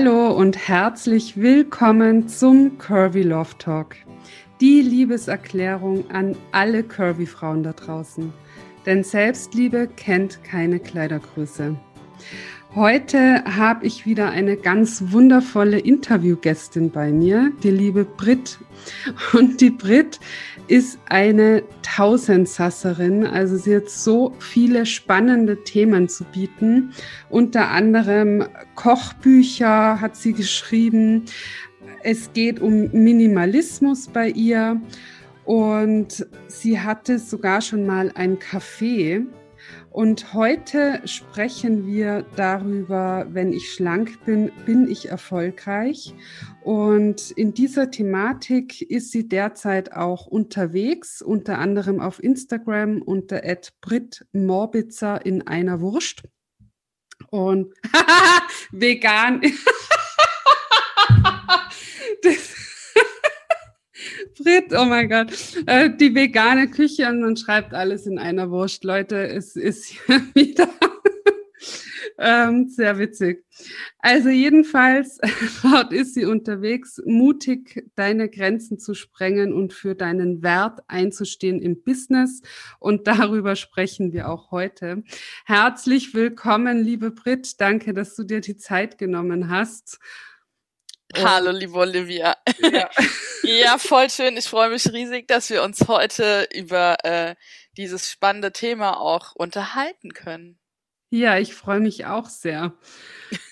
Hallo und herzlich willkommen zum Curvy Love Talk. Die Liebeserklärung an alle Curvy Frauen da draußen. Denn Selbstliebe kennt keine Kleidergröße. Heute habe ich wieder eine ganz wundervolle Interviewgästin bei mir, die liebe Brit. Und die Brit ist eine Tausendsasserin. Also sie hat so viele spannende Themen zu bieten. Unter anderem Kochbücher hat sie geschrieben. Es geht um Minimalismus bei ihr. Und sie hatte sogar schon mal ein Café und heute sprechen wir darüber, wenn ich schlank bin, bin ich erfolgreich. Und in dieser Thematik ist sie derzeit auch unterwegs, unter anderem auf Instagram unter Brit Morbitzer in einer Wurst. Und vegan. das, Frit, oh mein Gott, äh, die vegane Küche und man schreibt alles in einer Wurst. Leute, es ist wieder ähm, sehr witzig. Also jedenfalls, dort ist sie unterwegs, mutig deine Grenzen zu sprengen und für deinen Wert einzustehen im Business. Und darüber sprechen wir auch heute. Herzlich willkommen, liebe Brit. Danke, dass du dir die Zeit genommen hast. Hallo, liebe Olivia. Ja. ja, voll schön. Ich freue mich riesig, dass wir uns heute über äh, dieses spannende Thema auch unterhalten können. Ja, ich freue mich auch sehr.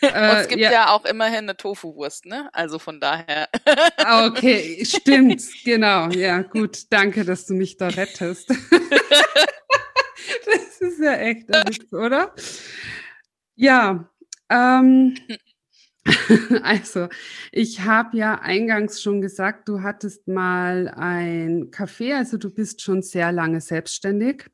Und es gibt ja. ja. auch immerhin eine Tofu-Wurst, ne? Also von daher. Ah, okay, stimmt, genau. Ja, gut. Danke, dass du mich da rettest. das ist ja echt ein Witz, oder? Ja, ähm, Also, ich habe ja eingangs schon gesagt, du hattest mal ein Café, also du bist schon sehr lange selbstständig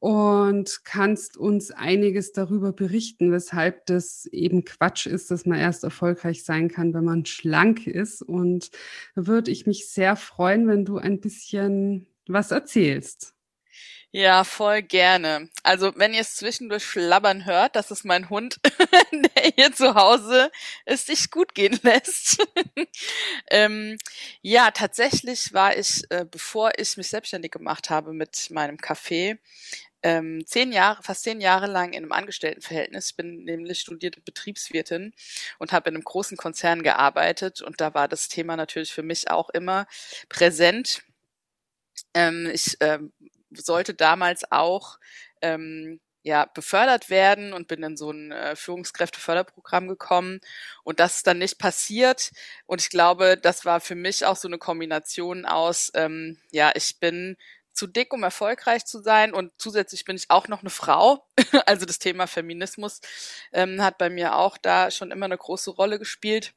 und kannst uns einiges darüber berichten, weshalb das eben Quatsch ist, dass man erst erfolgreich sein kann, wenn man schlank ist. Und da würde ich mich sehr freuen, wenn du ein bisschen was erzählst. Ja, voll gerne. Also wenn ihr es zwischendurch schlabbern hört, das ist mein Hund, der hier zu Hause es sich gut gehen lässt. ähm, ja, tatsächlich war ich, äh, bevor ich mich selbstständig gemacht habe mit meinem Café, ähm, zehn Jahre, fast zehn Jahre lang in einem Angestelltenverhältnis. Ich bin nämlich studierte Betriebswirtin und habe in einem großen Konzern gearbeitet und da war das Thema natürlich für mich auch immer präsent. Ähm, ich ähm, sollte damals auch ähm, ja, befördert werden und bin in so ein äh, Führungskräfteförderprogramm gekommen. Und das ist dann nicht passiert. Und ich glaube, das war für mich auch so eine Kombination aus, ähm, ja, ich bin zu dick, um erfolgreich zu sein. Und zusätzlich bin ich auch noch eine Frau, also das Thema Feminismus ähm, hat bei mir auch da schon immer eine große Rolle gespielt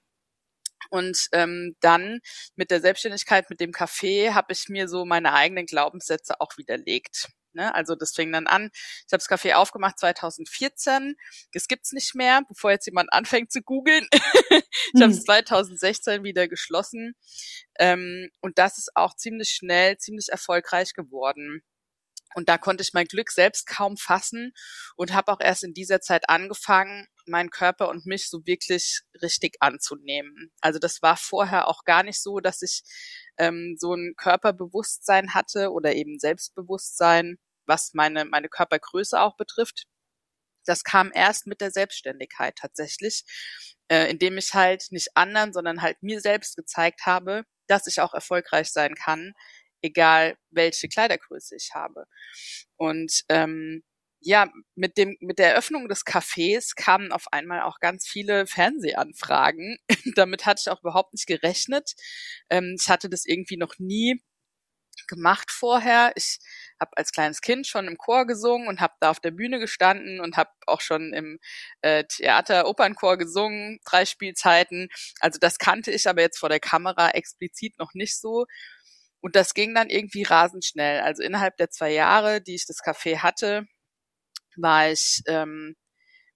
und ähm, dann mit der Selbstständigkeit, mit dem Café, habe ich mir so meine eigenen Glaubenssätze auch widerlegt. Ne? Also das fing dann an. Ich habe das Café aufgemacht 2014. Das gibt's nicht mehr, bevor jetzt jemand anfängt zu googeln. ich habe es 2016 wieder geschlossen. Ähm, und das ist auch ziemlich schnell, ziemlich erfolgreich geworden. Und da konnte ich mein Glück selbst kaum fassen und habe auch erst in dieser Zeit angefangen, meinen Körper und mich so wirklich richtig anzunehmen. Also das war vorher auch gar nicht so, dass ich ähm, so ein Körperbewusstsein hatte oder eben Selbstbewusstsein, was meine, meine Körpergröße auch betrifft. Das kam erst mit der Selbstständigkeit tatsächlich, äh, indem ich halt nicht anderen, sondern halt mir selbst gezeigt habe, dass ich auch erfolgreich sein kann, egal welche Kleidergröße ich habe. Und ähm, ja, mit dem, mit der Eröffnung des Cafés kamen auf einmal auch ganz viele Fernsehanfragen. Damit hatte ich auch überhaupt nicht gerechnet. Ähm, ich hatte das irgendwie noch nie gemacht vorher. Ich habe als kleines Kind schon im Chor gesungen und habe da auf der Bühne gestanden und habe auch schon im äh, Theater Opernchor gesungen, drei Spielzeiten. Also das kannte ich aber jetzt vor der Kamera explizit noch nicht so. Und das ging dann irgendwie rasend schnell. Also innerhalb der zwei Jahre, die ich das Café hatte, war ich ähm,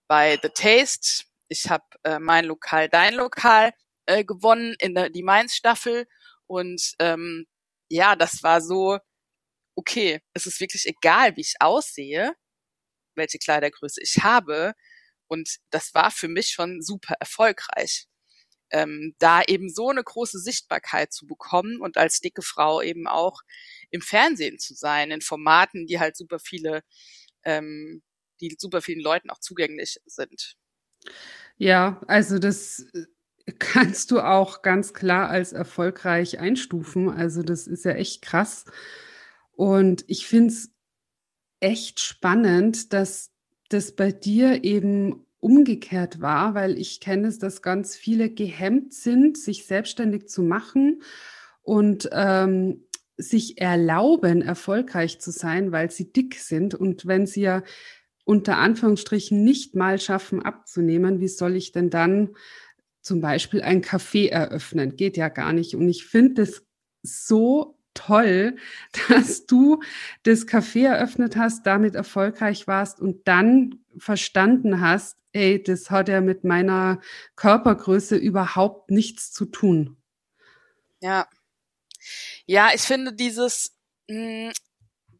bei The Taste. Ich habe äh, mein Lokal, dein Lokal äh, gewonnen in der die Mainz-Staffel. Und ähm, ja, das war so, okay, es ist wirklich egal, wie ich aussehe, welche Kleidergröße ich habe. Und das war für mich schon super erfolgreich. Ähm, da eben so eine große Sichtbarkeit zu bekommen und als dicke Frau eben auch im Fernsehen zu sein, in Formaten, die halt super viele, ähm, die super vielen Leuten auch zugänglich sind. Ja, also das äh, kannst du auch ganz klar als erfolgreich einstufen. Also das ist ja echt krass. Und ich finde es echt spannend, dass das bei dir eben umgekehrt war, weil ich kenne es, dass ganz viele gehemmt sind, sich selbstständig zu machen und ähm, sich erlauben, erfolgreich zu sein, weil sie dick sind. Und wenn sie ja unter Anführungsstrichen nicht mal schaffen abzunehmen, wie soll ich denn dann zum Beispiel ein Café eröffnen? Geht ja gar nicht. Und ich finde es so toll, dass du das Café eröffnet hast, damit erfolgreich warst und dann verstanden hast, ey, das hat ja mit meiner Körpergröße überhaupt nichts zu tun. Ja. Ja, ich finde dieses, hm,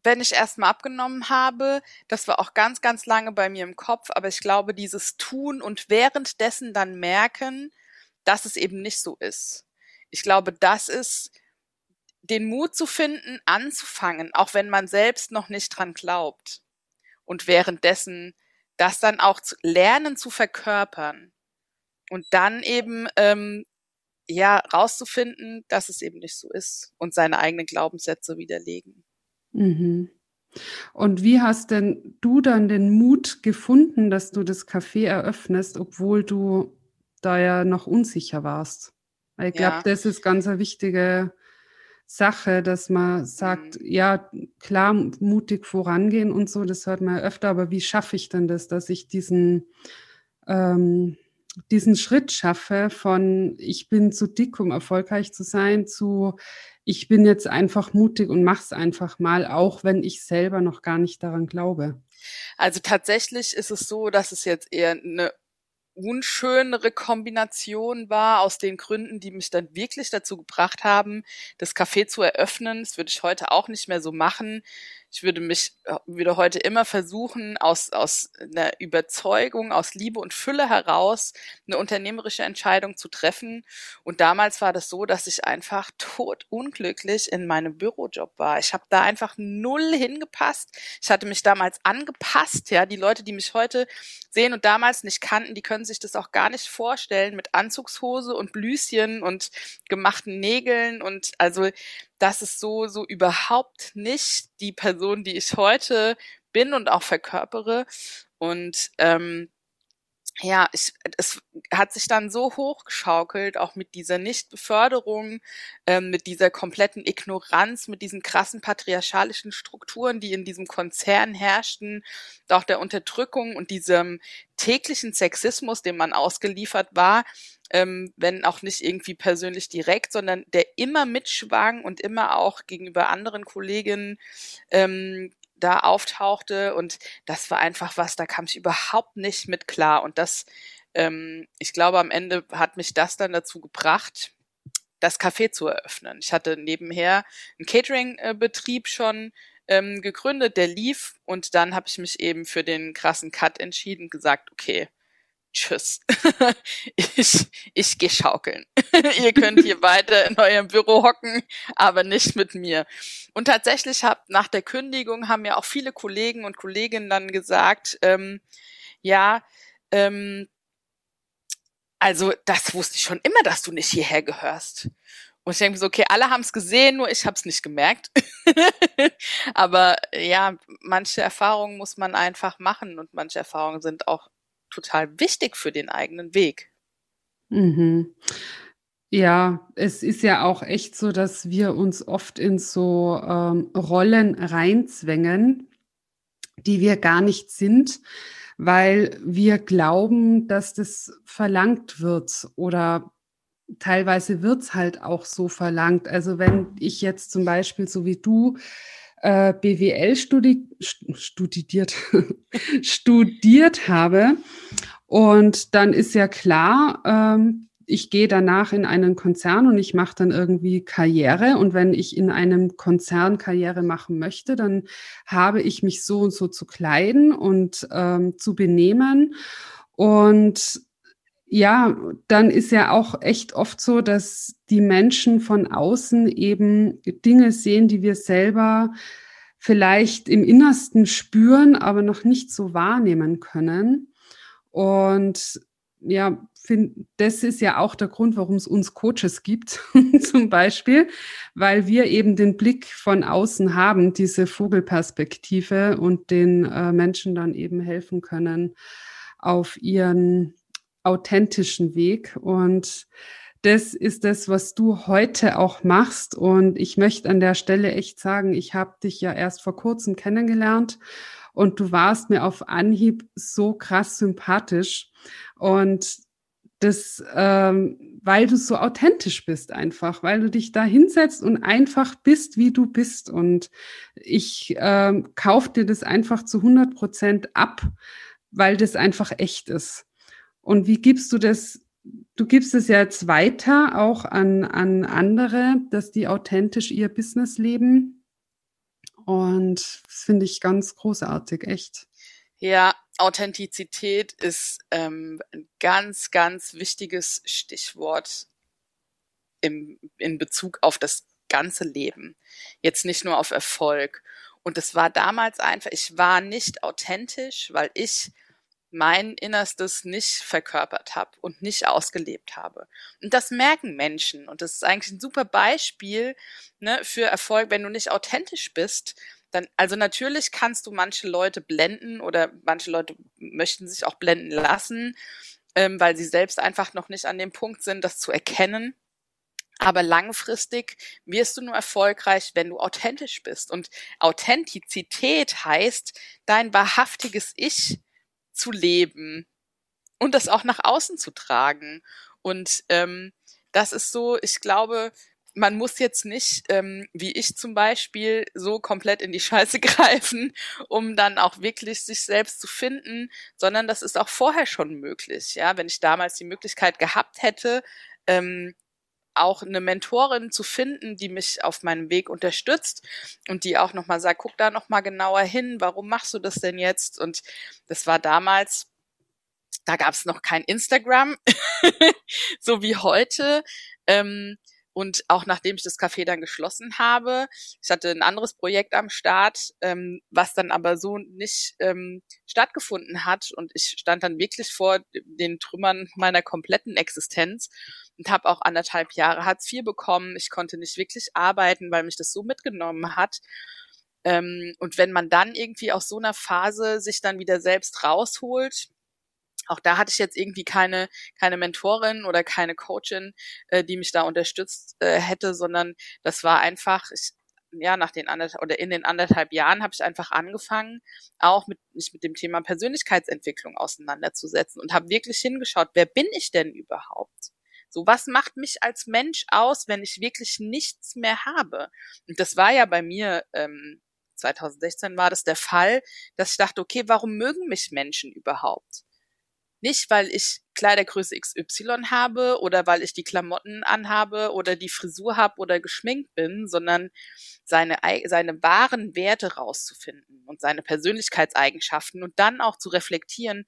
wenn ich erstmal abgenommen habe, das war auch ganz, ganz lange bei mir im Kopf, aber ich glaube, dieses Tun und währenddessen dann merken, dass es eben nicht so ist. Ich glaube, das ist den Mut zu finden, anzufangen, auch wenn man selbst noch nicht dran glaubt. Und währenddessen das dann auch zu lernen zu verkörpern. Und dann eben ähm, ja rauszufinden, dass es eben nicht so ist und seine eigenen Glaubenssätze widerlegen. Mhm. Und wie hast denn du dann den Mut gefunden, dass du das Café eröffnest, obwohl du da ja noch unsicher warst? Ich glaube, ja. das ist ganz eine wichtige Sache, dass man sagt, mhm. ja, klar, mutig vorangehen und so, das hört man öfter, aber wie schaffe ich denn das, dass ich diesen, ähm, diesen Schritt schaffe von ich bin zu dick, um erfolgreich zu sein, zu ich bin jetzt einfach mutig und mach's einfach mal, auch wenn ich selber noch gar nicht daran glaube. Also tatsächlich ist es so, dass es jetzt eher eine unschönere Kombination war, aus den Gründen, die mich dann wirklich dazu gebracht haben, das Café zu eröffnen. Das würde ich heute auch nicht mehr so machen ich würde mich, äh, würde heute immer versuchen, aus, aus einer Überzeugung, aus Liebe und Fülle heraus eine unternehmerische Entscheidung zu treffen. Und damals war das so, dass ich einfach tot unglücklich in meinem Bürojob war. Ich habe da einfach null hingepasst. Ich hatte mich damals angepasst. Ja, die Leute, die mich heute sehen und damals nicht kannten, die können sich das auch gar nicht vorstellen mit Anzugshose und Blüschen und gemachten Nägeln und also das ist so, so überhaupt nicht die Person, die ich heute bin und auch verkörpere. Und ähm, ja, ich, es hat sich dann so hochgeschaukelt, auch mit dieser Nichtbeförderung, ähm, mit dieser kompletten Ignoranz, mit diesen krassen patriarchalischen Strukturen, die in diesem Konzern herrschten, auch der Unterdrückung und diesem täglichen Sexismus, dem man ausgeliefert war, ähm, wenn auch nicht irgendwie persönlich direkt, sondern der immer mitschwang und immer auch gegenüber anderen Kolleginnen ähm, da auftauchte. Und das war einfach was, da kam ich überhaupt nicht mit klar. Und das, ähm, ich glaube, am Ende hat mich das dann dazu gebracht, das Café zu eröffnen. Ich hatte nebenher einen Catering-Betrieb schon ähm, gegründet, der lief und dann habe ich mich eben für den krassen Cut entschieden, gesagt, okay, tschüss. ich, ich gehe schaukeln. Ihr könnt hier weiter in eurem Büro hocken, aber nicht mit mir. Und tatsächlich hab, nach der Kündigung haben ja auch viele Kollegen und Kolleginnen dann gesagt, ähm, ja, ähm, also das wusste ich schon immer, dass du nicht hierher gehörst. Und ich denke so, okay, alle haben es gesehen, nur ich habe es nicht gemerkt. Aber ja, manche Erfahrungen muss man einfach machen und manche Erfahrungen sind auch total wichtig für den eigenen Weg. Mhm. Ja, es ist ja auch echt so, dass wir uns oft in so ähm, Rollen reinzwängen, die wir gar nicht sind, weil wir glauben, dass das verlangt wird oder teilweise wird es halt auch so verlangt. Also wenn ich jetzt zum Beispiel so wie du äh, BWL studi studiert, studiert habe. Und dann ist ja klar, ähm, ich gehe danach in einen Konzern und ich mache dann irgendwie Karriere. Und wenn ich in einem Konzern Karriere machen möchte, dann habe ich mich so und so zu kleiden und ähm, zu benehmen. Und ja, dann ist ja auch echt oft so, dass die Menschen von außen eben Dinge sehen, die wir selber vielleicht im Innersten spüren, aber noch nicht so wahrnehmen können. Und ja, find, das ist ja auch der Grund, warum es uns Coaches gibt, zum Beispiel, weil wir eben den Blick von außen haben, diese Vogelperspektive und den äh, Menschen dann eben helfen können auf ihren authentischen Weg. Und das ist das, was du heute auch machst. Und ich möchte an der Stelle echt sagen, ich habe dich ja erst vor kurzem kennengelernt und du warst mir auf Anhieb so krass sympathisch. Und das, ähm, weil du so authentisch bist einfach, weil du dich da hinsetzt und einfach bist, wie du bist. Und ich ähm, kauf dir das einfach zu 100 Prozent ab, weil das einfach echt ist. Und wie gibst du das? Du gibst es ja jetzt weiter auch an, an andere, dass die authentisch ihr Business leben. Und das finde ich ganz großartig, echt. Ja, Authentizität ist ähm, ein ganz, ganz wichtiges Stichwort im, in Bezug auf das ganze Leben. Jetzt nicht nur auf Erfolg. Und es war damals einfach, ich war nicht authentisch, weil ich mein Innerstes nicht verkörpert habe und nicht ausgelebt habe. Und das merken Menschen. Und das ist eigentlich ein super Beispiel ne, für Erfolg, wenn du nicht authentisch bist. Dann, also natürlich kannst du manche Leute blenden oder manche Leute möchten sich auch blenden lassen, ähm, weil sie selbst einfach noch nicht an dem Punkt sind, das zu erkennen. Aber langfristig wirst du nur erfolgreich, wenn du authentisch bist. Und Authentizität heißt, dein wahrhaftiges Ich zu leben und das auch nach außen zu tragen. Und ähm, das ist so, ich glaube, man muss jetzt nicht, ähm, wie ich zum Beispiel, so komplett in die Scheiße greifen, um dann auch wirklich sich selbst zu finden, sondern das ist auch vorher schon möglich. Ja, wenn ich damals die Möglichkeit gehabt hätte, ähm, auch eine Mentorin zu finden, die mich auf meinem Weg unterstützt und die auch nochmal sagt, guck da nochmal genauer hin, warum machst du das denn jetzt? Und das war damals, da gab es noch kein Instagram, so wie heute. Ähm, und auch nachdem ich das Café dann geschlossen habe, ich hatte ein anderes Projekt am Start, ähm, was dann aber so nicht ähm, stattgefunden hat. Und ich stand dann wirklich vor den Trümmern meiner kompletten Existenz und habe auch anderthalb Jahre Hartz IV bekommen. Ich konnte nicht wirklich arbeiten, weil mich das so mitgenommen hat. Ähm, und wenn man dann irgendwie aus so einer Phase sich dann wieder selbst rausholt, auch da hatte ich jetzt irgendwie keine, keine Mentorin oder keine Coachin, äh, die mich da unterstützt äh, hätte, sondern das war einfach, ich, ja, nach den anderthalb oder in den anderthalb Jahren habe ich einfach angefangen, auch mit mich mit dem Thema Persönlichkeitsentwicklung auseinanderzusetzen und habe wirklich hingeschaut, wer bin ich denn überhaupt? So, was macht mich als Mensch aus, wenn ich wirklich nichts mehr habe? Und das war ja bei mir ähm, 2016 war das der Fall, dass ich dachte, okay, warum mögen mich Menschen überhaupt? Nicht, weil ich Kleidergröße XY habe oder weil ich die Klamotten anhabe oder die Frisur habe oder geschminkt bin, sondern seine, seine wahren Werte rauszufinden und seine Persönlichkeitseigenschaften und dann auch zu reflektieren,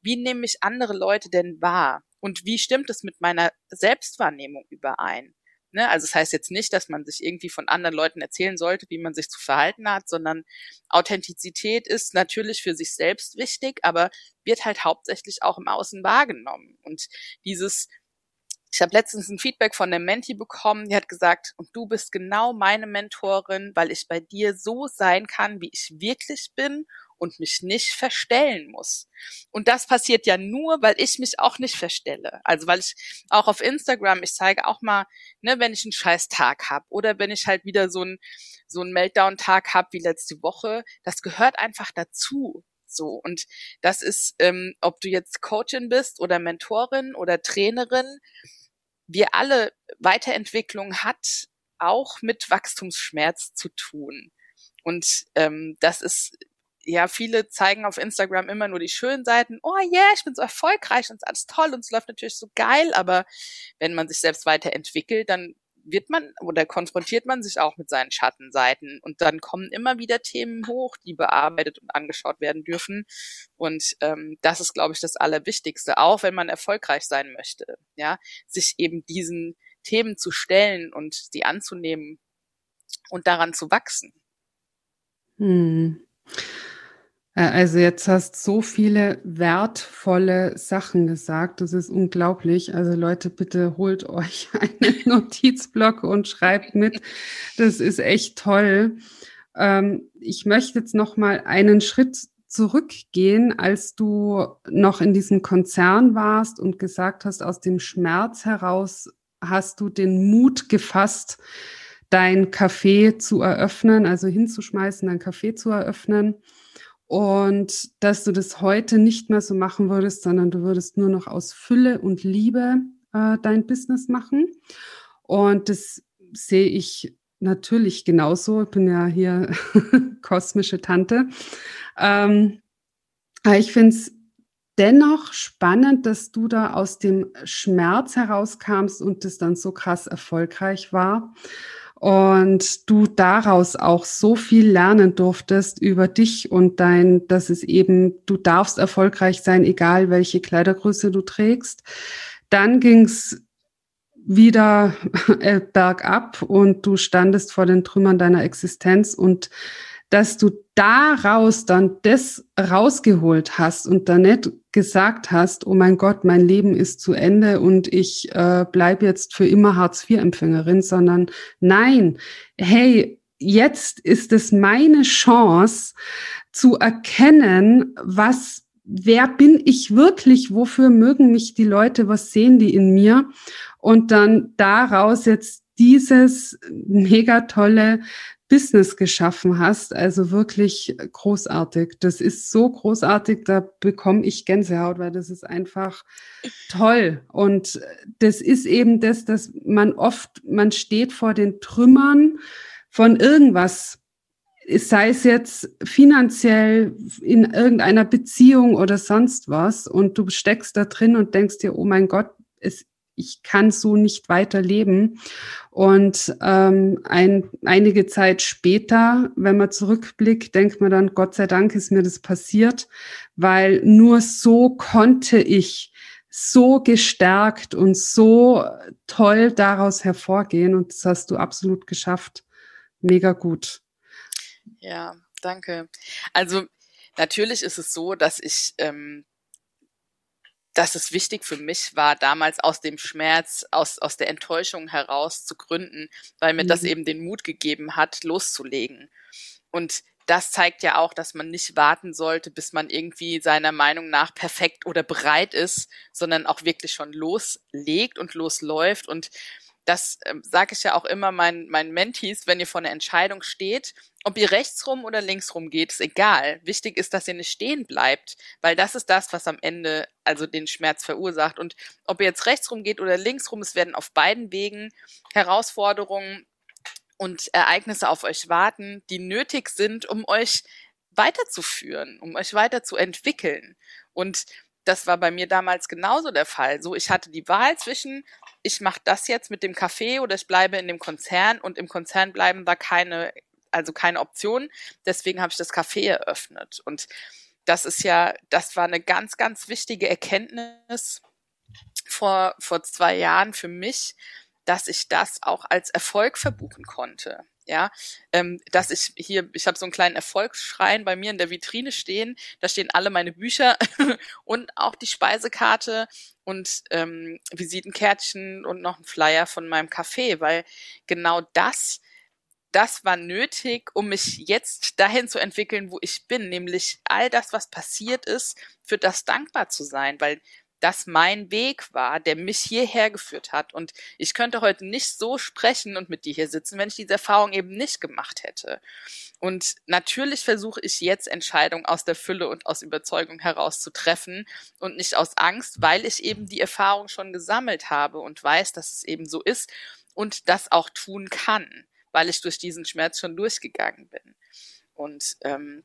wie nehme ich andere Leute denn wahr und wie stimmt es mit meiner Selbstwahrnehmung überein? Ne? Also es das heißt jetzt nicht, dass man sich irgendwie von anderen Leuten erzählen sollte, wie man sich zu verhalten hat, sondern Authentizität ist natürlich für sich selbst wichtig, aber wird halt hauptsächlich auch im Außen wahrgenommen. Und dieses ich habe letztens ein Feedback von der Menti bekommen, die hat gesagt, und du bist genau meine Mentorin, weil ich bei dir so sein kann, wie ich wirklich bin und mich nicht verstellen muss. Und das passiert ja nur, weil ich mich auch nicht verstelle. Also weil ich auch auf Instagram, ich zeige auch mal, ne, wenn ich einen scheiß Tag habe oder wenn ich halt wieder so einen so einen Meltdown-Tag habe wie letzte Woche, das gehört einfach dazu. So und das ist, ähm, ob du jetzt Coachin bist oder Mentorin oder Trainerin, wir alle Weiterentwicklung hat auch mit Wachstumsschmerz zu tun. Und ähm, das ist ja, viele zeigen auf Instagram immer nur die schönen Seiten. Oh yeah, ich bin so erfolgreich und alles toll und es läuft natürlich so geil, aber wenn man sich selbst weiterentwickelt, dann wird man oder konfrontiert man sich auch mit seinen Schattenseiten und dann kommen immer wieder Themen hoch, die bearbeitet und angeschaut werden dürfen. Und ähm, das ist, glaube ich, das Allerwichtigste, auch wenn man erfolgreich sein möchte, ja, sich eben diesen Themen zu stellen und sie anzunehmen und daran zu wachsen. Hm. Äh, also jetzt hast so viele wertvolle Sachen gesagt. Das ist unglaublich. Also Leute, bitte holt euch einen Notizblock und schreibt mit. Das ist echt toll. Ähm, ich möchte jetzt noch mal einen Schritt zurückgehen, als du noch in diesem Konzern warst und gesagt hast, aus dem Schmerz heraus hast du den Mut gefasst, dein Café zu eröffnen, also hinzuschmeißen, dein Café zu eröffnen. Und dass du das heute nicht mehr so machen würdest, sondern du würdest nur noch aus Fülle und Liebe äh, dein Business machen. Und das sehe ich natürlich genauso. Ich bin ja hier kosmische Tante. Ähm, ich finde es dennoch spannend, dass du da aus dem Schmerz herauskamst und das dann so krass erfolgreich war und du daraus auch so viel lernen durftest über dich und dein, dass es eben, du darfst erfolgreich sein, egal welche Kleidergröße du trägst. Dann ging's wieder äh, bergab und du standest vor den Trümmern deiner Existenz und dass du daraus dann das rausgeholt hast und dann nicht gesagt hast, oh mein Gott, mein Leben ist zu Ende und ich äh, bleibe jetzt für immer Hartz-IV-Empfängerin, sondern nein, hey, jetzt ist es meine Chance zu erkennen, was, wer bin ich wirklich, wofür mögen mich die Leute, was sehen die in mir? Und dann daraus jetzt dieses mega tolle Business geschaffen hast. Also wirklich großartig. Das ist so großartig, da bekomme ich Gänsehaut, weil das ist einfach toll. Und das ist eben das, dass man oft, man steht vor den Trümmern von irgendwas, sei es jetzt finanziell in irgendeiner Beziehung oder sonst was und du steckst da drin und denkst dir, oh mein Gott, es ich kann so nicht weiterleben. Und ähm, ein, einige Zeit später, wenn man zurückblickt, denkt man dann, Gott sei Dank ist mir das passiert, weil nur so konnte ich so gestärkt und so toll daraus hervorgehen. Und das hast du absolut geschafft. Mega gut. Ja, danke. Also natürlich ist es so, dass ich ähm, dass es wichtig für mich war, damals aus dem Schmerz, aus, aus der Enttäuschung heraus zu gründen, weil mir mhm. das eben den Mut gegeben hat, loszulegen. Und das zeigt ja auch, dass man nicht warten sollte, bis man irgendwie seiner Meinung nach perfekt oder bereit ist, sondern auch wirklich schon loslegt und losläuft. Und das äh, sage ich ja auch immer meinen, meinen Mentees, wenn ihr vor einer Entscheidung steht, ob ihr rechts rum oder links rum geht, ist egal. Wichtig ist, dass ihr nicht stehen bleibt, weil das ist das, was am Ende also den Schmerz verursacht. Und ob ihr jetzt rechts rum geht oder links rum, es werden auf beiden Wegen Herausforderungen und Ereignisse auf euch warten, die nötig sind, um euch weiterzuführen, um euch weiterzuentwickeln. Und das war bei mir damals genauso der Fall. So, ich hatte die Wahl zwischen, ich mache das jetzt mit dem Café oder ich bleibe in dem Konzern und im Konzern bleiben war keine, also keine Option. Deswegen habe ich das Café eröffnet. Und das ist ja, das war eine ganz, ganz wichtige Erkenntnis vor, vor zwei Jahren für mich, dass ich das auch als Erfolg verbuchen konnte ja, ähm, dass ich hier, ich habe so einen kleinen Erfolgsschrein bei mir in der Vitrine stehen, da stehen alle meine Bücher und auch die Speisekarte und ähm, Visitenkärtchen und noch ein Flyer von meinem Café, weil genau das, das war nötig, um mich jetzt dahin zu entwickeln, wo ich bin, nämlich all das, was passiert ist, für das dankbar zu sein, weil das mein Weg war, der mich hierher geführt hat. Und ich könnte heute nicht so sprechen und mit dir hier sitzen, wenn ich diese Erfahrung eben nicht gemacht hätte. Und natürlich versuche ich jetzt Entscheidungen aus der Fülle und aus Überzeugung heraus zu treffen und nicht aus Angst, weil ich eben die Erfahrung schon gesammelt habe und weiß, dass es eben so ist und das auch tun kann, weil ich durch diesen Schmerz schon durchgegangen bin. Und ähm,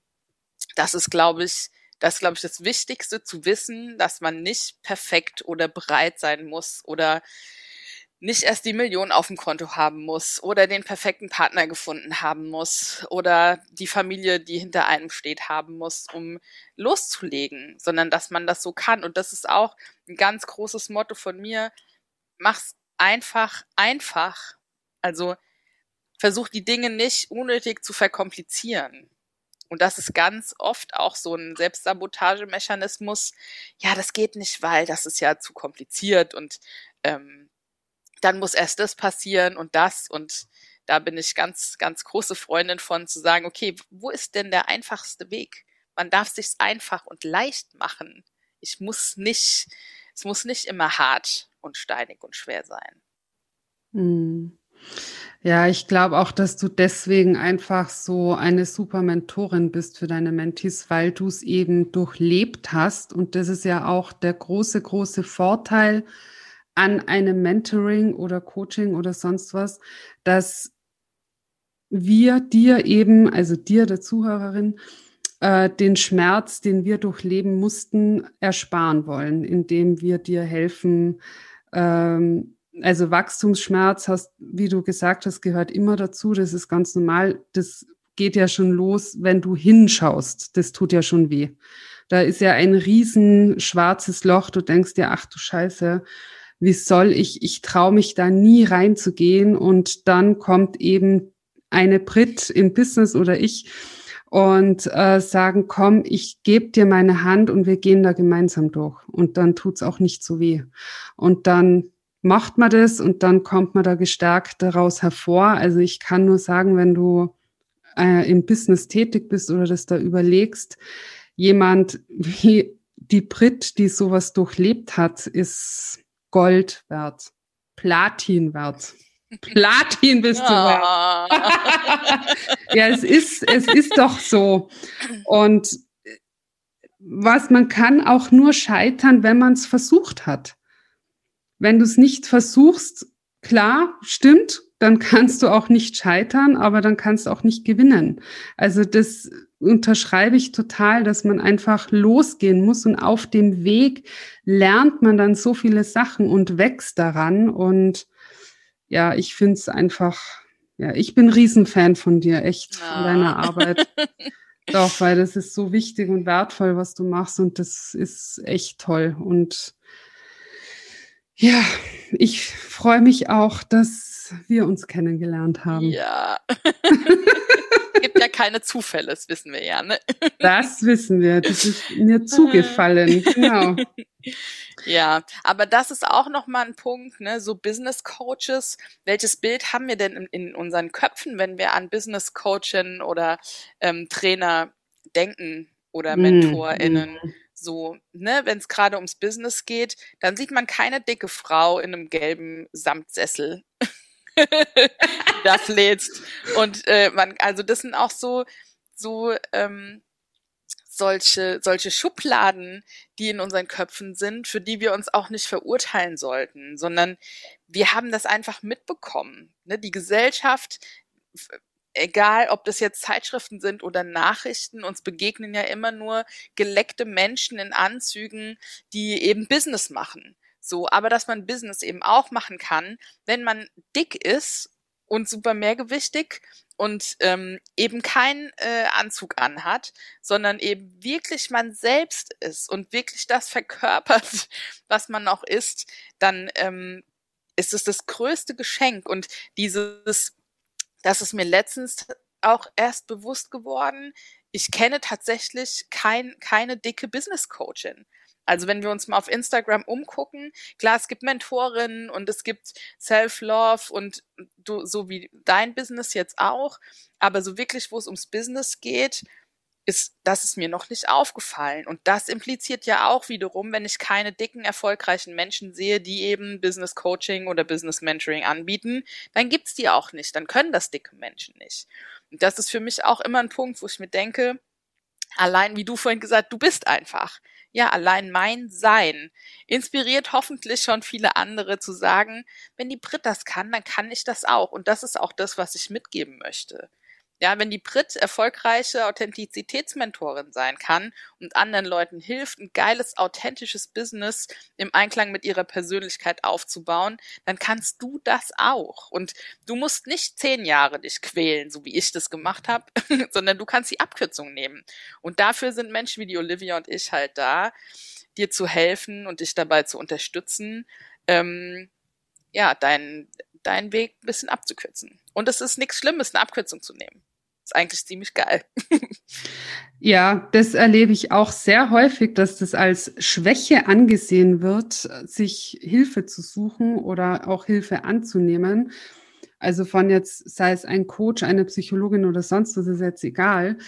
das ist, glaube ich, das ist, glaube ich, das Wichtigste zu wissen, dass man nicht perfekt oder bereit sein muss oder nicht erst die Million auf dem Konto haben muss oder den perfekten Partner gefunden haben muss oder die Familie, die hinter einem steht, haben muss, um loszulegen, sondern dass man das so kann. Und das ist auch ein ganz großes Motto von mir. Mach's einfach, einfach. Also versuch die Dinge nicht unnötig zu verkomplizieren. Und das ist ganz oft auch so ein Selbstsabotagemechanismus. Ja, das geht nicht, weil das ist ja zu kompliziert und ähm, dann muss erst das passieren und das und da bin ich ganz, ganz große Freundin von zu sagen, okay, wo ist denn der einfachste Weg? Man darf sich's einfach und leicht machen. Ich muss nicht, es muss nicht immer hart und steinig und schwer sein. Hm. Ja, ich glaube auch, dass du deswegen einfach so eine super Mentorin bist für deine Mentees, weil du es eben durchlebt hast. Und das ist ja auch der große, große Vorteil an einem Mentoring oder Coaching oder sonst was, dass wir dir eben, also dir, der Zuhörerin, äh, den Schmerz, den wir durchleben mussten, ersparen wollen, indem wir dir helfen, ähm, also Wachstumsschmerz hast, wie du gesagt hast, gehört immer dazu. Das ist ganz normal. Das geht ja schon los, wenn du hinschaust. Das tut ja schon weh. Da ist ja ein riesen schwarzes Loch. Du denkst dir, ach du Scheiße, wie soll ich, ich traue mich da nie reinzugehen. Und dann kommt eben eine Brit im Business oder ich und äh, sagen, komm, ich gebe dir meine Hand und wir gehen da gemeinsam durch. Und dann tut's auch nicht so weh. Und dann macht man das und dann kommt man da gestärkt daraus hervor. Also ich kann nur sagen, wenn du äh, im Business tätig bist oder das da überlegst, jemand wie die Brit, die sowas durchlebt hat, ist Gold wert, Platin wert. Platin bist du wert. ja, es ist, es ist doch so. Und was man kann auch nur scheitern, wenn man es versucht hat. Wenn du es nicht versuchst, klar, stimmt, dann kannst du auch nicht scheitern, aber dann kannst du auch nicht gewinnen. Also das unterschreibe ich total, dass man einfach losgehen muss und auf dem Weg lernt man dann so viele Sachen und wächst daran. Und ja, ich finde es einfach, ja, ich bin Riesenfan von dir, echt, von ah. deiner Arbeit. Doch, weil das ist so wichtig und wertvoll, was du machst und das ist echt toll. Und ja, ich freue mich auch, dass wir uns kennengelernt haben. Ja. Gibt ja keine Zufälle, das wissen wir ja, ne? Das wissen wir. Das ist mir zugefallen, genau. Ja, aber das ist auch nochmal ein Punkt, ne? So Business Coaches. Welches Bild haben wir denn in, in unseren Köpfen, wenn wir an Business Coaching oder ähm, Trainer denken oder hm, MentorInnen? Mm so, ne, wenn es gerade ums Business geht, dann sieht man keine dicke Frau in einem gelben Samtsessel. das lädst. Und äh, man, also das sind auch so, so ähm, solche, solche Schubladen, die in unseren Köpfen sind, für die wir uns auch nicht verurteilen sollten, sondern wir haben das einfach mitbekommen. Ne? Die Gesellschaft egal ob das jetzt Zeitschriften sind oder Nachrichten, uns begegnen ja immer nur geleckte Menschen in Anzügen, die eben Business machen. So, aber dass man Business eben auch machen kann, wenn man dick ist und super mehrgewichtig und ähm, eben keinen äh, Anzug anhat, sondern eben wirklich man selbst ist und wirklich das verkörpert, was man auch ist, dann ähm, ist es das größte Geschenk und dieses das ist mir letztens auch erst bewusst geworden. Ich kenne tatsächlich kein, keine dicke Business Coachin. Also wenn wir uns mal auf Instagram umgucken, klar, es gibt Mentorinnen und es gibt Self-Love und du, so wie dein Business jetzt auch, aber so wirklich, wo es ums Business geht, ist, das ist mir noch nicht aufgefallen. Und das impliziert ja auch wiederum, wenn ich keine dicken, erfolgreichen Menschen sehe, die eben Business Coaching oder Business Mentoring anbieten, dann gibt's die auch nicht. Dann können das dicke Menschen nicht. Und das ist für mich auch immer ein Punkt, wo ich mir denke, allein wie du vorhin gesagt, du bist einfach. Ja, allein mein Sein inspiriert hoffentlich schon viele andere zu sagen, wenn die Brit das kann, dann kann ich das auch. Und das ist auch das, was ich mitgeben möchte Ja, wenn die Brit erfolgreiche Authentizitätsmentorin sein kann und anderen Leuten hilft, ein geiles, authentisches Business im Einklang mit ihrer Persönlichkeit aufzubauen, dann kannst du das auch. Und du musst nicht zehn Jahre dich quälen, so wie ich das gemacht habe, sondern du kannst die Abkürzung nehmen. Und dafür sind Menschen wie die Olivia und ich halt da, dir zu helfen und dich dabei zu unterstützen, ähm, ja, deinen deinen Weg ein bisschen abzukürzen. Und es ist nichts Schlimmes, eine Abkürzung zu nehmen. Ist eigentlich ziemlich geil. ja, das erlebe ich auch sehr häufig, dass das als Schwäche angesehen wird, sich Hilfe zu suchen oder auch Hilfe anzunehmen. Also von jetzt, sei es ein Coach, eine Psychologin oder sonst was, ist jetzt egal.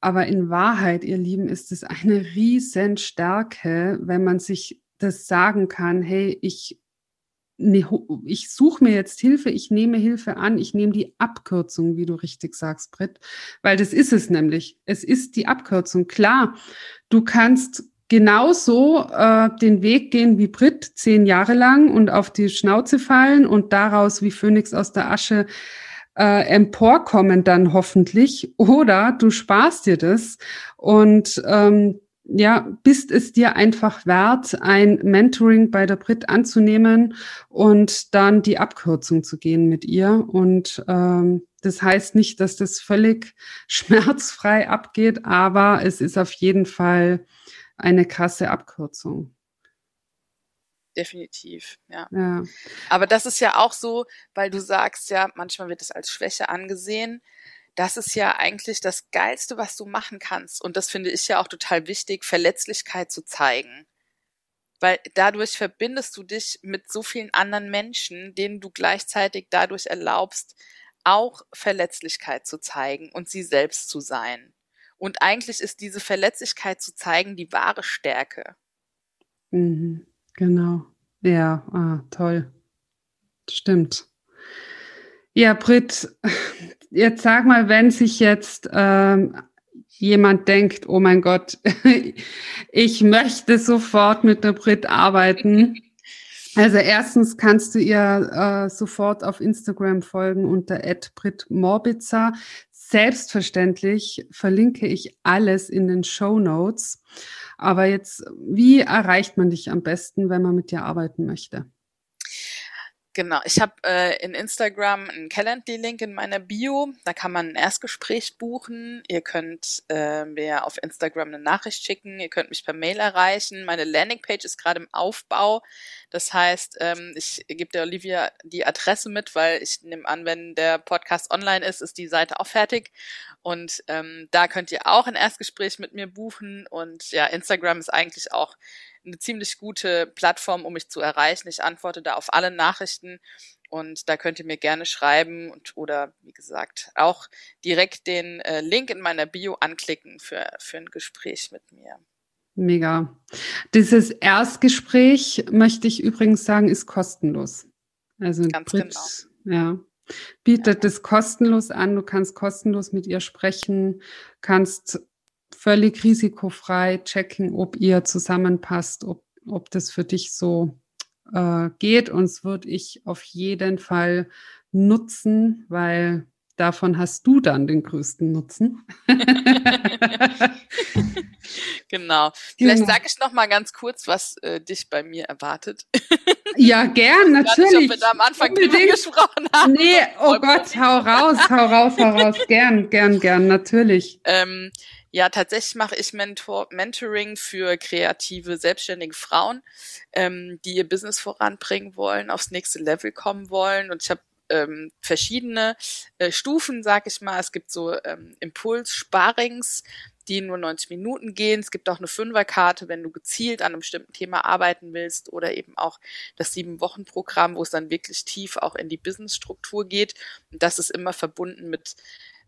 Aber in Wahrheit, ihr Lieben, ist es eine riesen Stärke, wenn man sich das sagen kann, hey, ich ne, ich suche mir jetzt Hilfe, ich nehme Hilfe an, ich nehme die Abkürzung, wie du richtig sagst, Britt, weil das ist es nämlich. Es ist die Abkürzung. Klar, du kannst genauso äh, den Weg gehen wie Brit zehn Jahre lang und auf die Schnauze fallen und daraus wie Phönix aus der Asche äh, emporkommen dann hoffentlich. Oder du sparst dir das und ähm, ja, bist es dir einfach wert, ein Mentoring bei der Brit anzunehmen und dann die Abkürzung zu gehen mit ihr. Und ähm, das heißt nicht, dass das völlig schmerzfrei abgeht, aber es ist auf jeden Fall eine krasse Abkürzung. Definitiv, ja. ja. Aber das ist ja auch so, weil du sagst ja, manchmal wird es als Schwäche angesehen das ist ja eigentlich das Geilste, was du machen kannst. Und das finde ich ja auch total wichtig, Verletzlichkeit zu zeigen. Weil dadurch verbindest du dich mit so vielen anderen Menschen, denen du gleichzeitig dadurch erlaubst, auch Verletzlichkeit zu zeigen und sie selbst zu sein. Und eigentlich ist diese Verletzlichkeit zu zeigen die wahre Stärke. Mhm, genau. Ja, ah, toll. Stimmt. Ja, Brit, jetzt sag mal, wenn sich jetzt ähm, jemand denkt, oh mein Gott, ich möchte sofort mit der Brit arbeiten. Also erstens kannst du ihr äh, sofort auf Instagram folgen unter @britmorbitzer. Selbstverständlich verlinke ich alles in den Show Notes. Aber jetzt, wie erreicht man dich am besten, wenn man mit dir arbeiten möchte? Genau, ich habe äh, in Instagram einen Calendly-Link in meiner Bio. Da kann man ein Erstgespräch buchen. Ihr könnt äh, mir auf Instagram eine Nachricht schicken. Ihr könnt mich per Mail erreichen. Meine Landingpage ist gerade im Aufbau. Das heißt, ähm, ich gebe der Olivia die Adresse mit, weil ich nehme an, wenn der Podcast online ist, ist die Seite auch fertig. Und ähm, da könnt ihr auch ein Erstgespräch mit mir buchen. Und ja, Instagram ist eigentlich auch eine ziemlich gute Plattform, um mich zu erreichen. Ich antworte da auf alle Nachrichten und da könnt ihr mir gerne schreiben und oder wie gesagt auch direkt den äh, Link in meiner Bio anklicken für, für ein Gespräch mit mir. Mega. Dieses Erstgespräch, möchte ich übrigens sagen, ist kostenlos. Also Ganz Brit, genau. ja, bietet ja. es kostenlos an. Du kannst kostenlos mit ihr sprechen, kannst völlig risikofrei checken, ob ihr zusammenpasst, ob, ob das für dich so äh, geht. Und es würde ich auf jeden Fall nutzen, weil davon hast du dann den größten Nutzen. genau. Vielleicht genau. sage ich noch mal ganz kurz, was äh, dich bei mir erwartet. ja, gern, natürlich. Nicht, ob wir da am Anfang drüber gesprochen haben. Nee, oh Gott, hau raus, hau raus, hau raus. Gern, gern, gern, natürlich. Ähm, ja, tatsächlich mache ich Mentor Mentoring für kreative, selbstständige Frauen, ähm, die ihr Business voranbringen wollen, aufs nächste Level kommen wollen. Und ich habe ähm, verschiedene äh, Stufen, sag ich mal. Es gibt so ähm, Impuls-Sparings, die nur 90 Minuten gehen. Es gibt auch eine Fünferkarte, wenn du gezielt an einem bestimmten Thema arbeiten willst oder eben auch das Sieben-Wochen-Programm, wo es dann wirklich tief auch in die Business-Struktur geht. Und das ist immer verbunden mit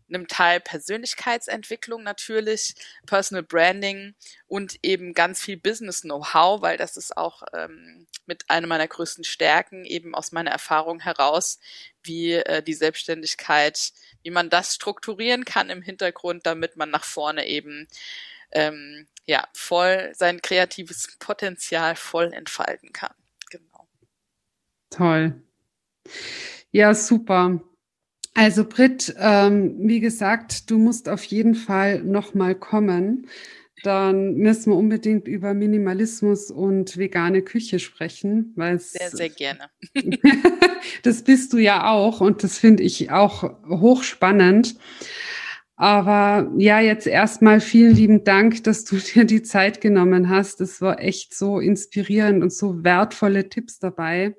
einem Teil Persönlichkeitsentwicklung natürlich, Personal Branding und eben ganz viel Business Know-how, weil das ist auch ähm, mit einer meiner größten Stärken eben aus meiner Erfahrung heraus, wie äh, die Selbstständigkeit, wie man das strukturieren kann im Hintergrund, damit man nach vorne eben ähm, ja voll sein kreatives Potenzial voll entfalten kann. Genau. Toll. Ja, super. Also Britt, ähm, wie gesagt, du musst auf jeden Fall nochmal kommen. Dann müssen wir unbedingt über Minimalismus und vegane Küche sprechen, weil sehr, sehr gerne. das bist du ja auch und das finde ich auch hochspannend. Aber ja, jetzt erstmal vielen lieben Dank, dass du dir die Zeit genommen hast. Es war echt so inspirierend und so wertvolle Tipps dabei.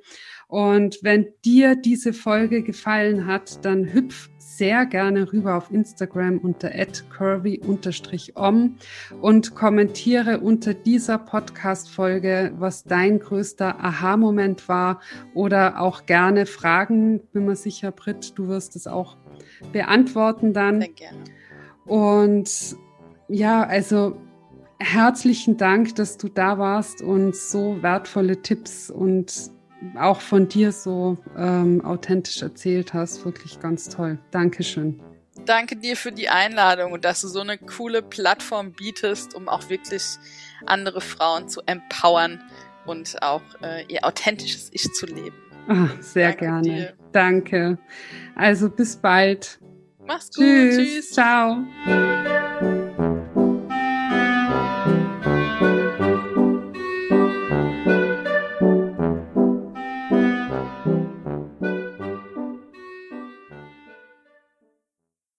Und wenn dir diese Folge gefallen hat, dann hüpf sehr gerne rüber auf Instagram unter curvy-om und kommentiere unter dieser Podcast-Folge, was dein größter Aha-Moment war oder auch gerne Fragen. Bin mir sicher, Britt, du wirst es auch beantworten dann. Sehr gerne. Und ja, also herzlichen Dank, dass du da warst und so wertvolle Tipps und auch von dir so ähm, authentisch erzählt hast. Wirklich ganz toll. Dankeschön. Danke dir für die Einladung und dass du so eine coole Plattform bietest, um auch wirklich andere Frauen zu empowern und auch äh, ihr authentisches Ich zu leben. Ach, sehr Danke gerne. Dir. Danke. Also bis bald. Mach's gut. Tschüss. Tschüss. Ciao.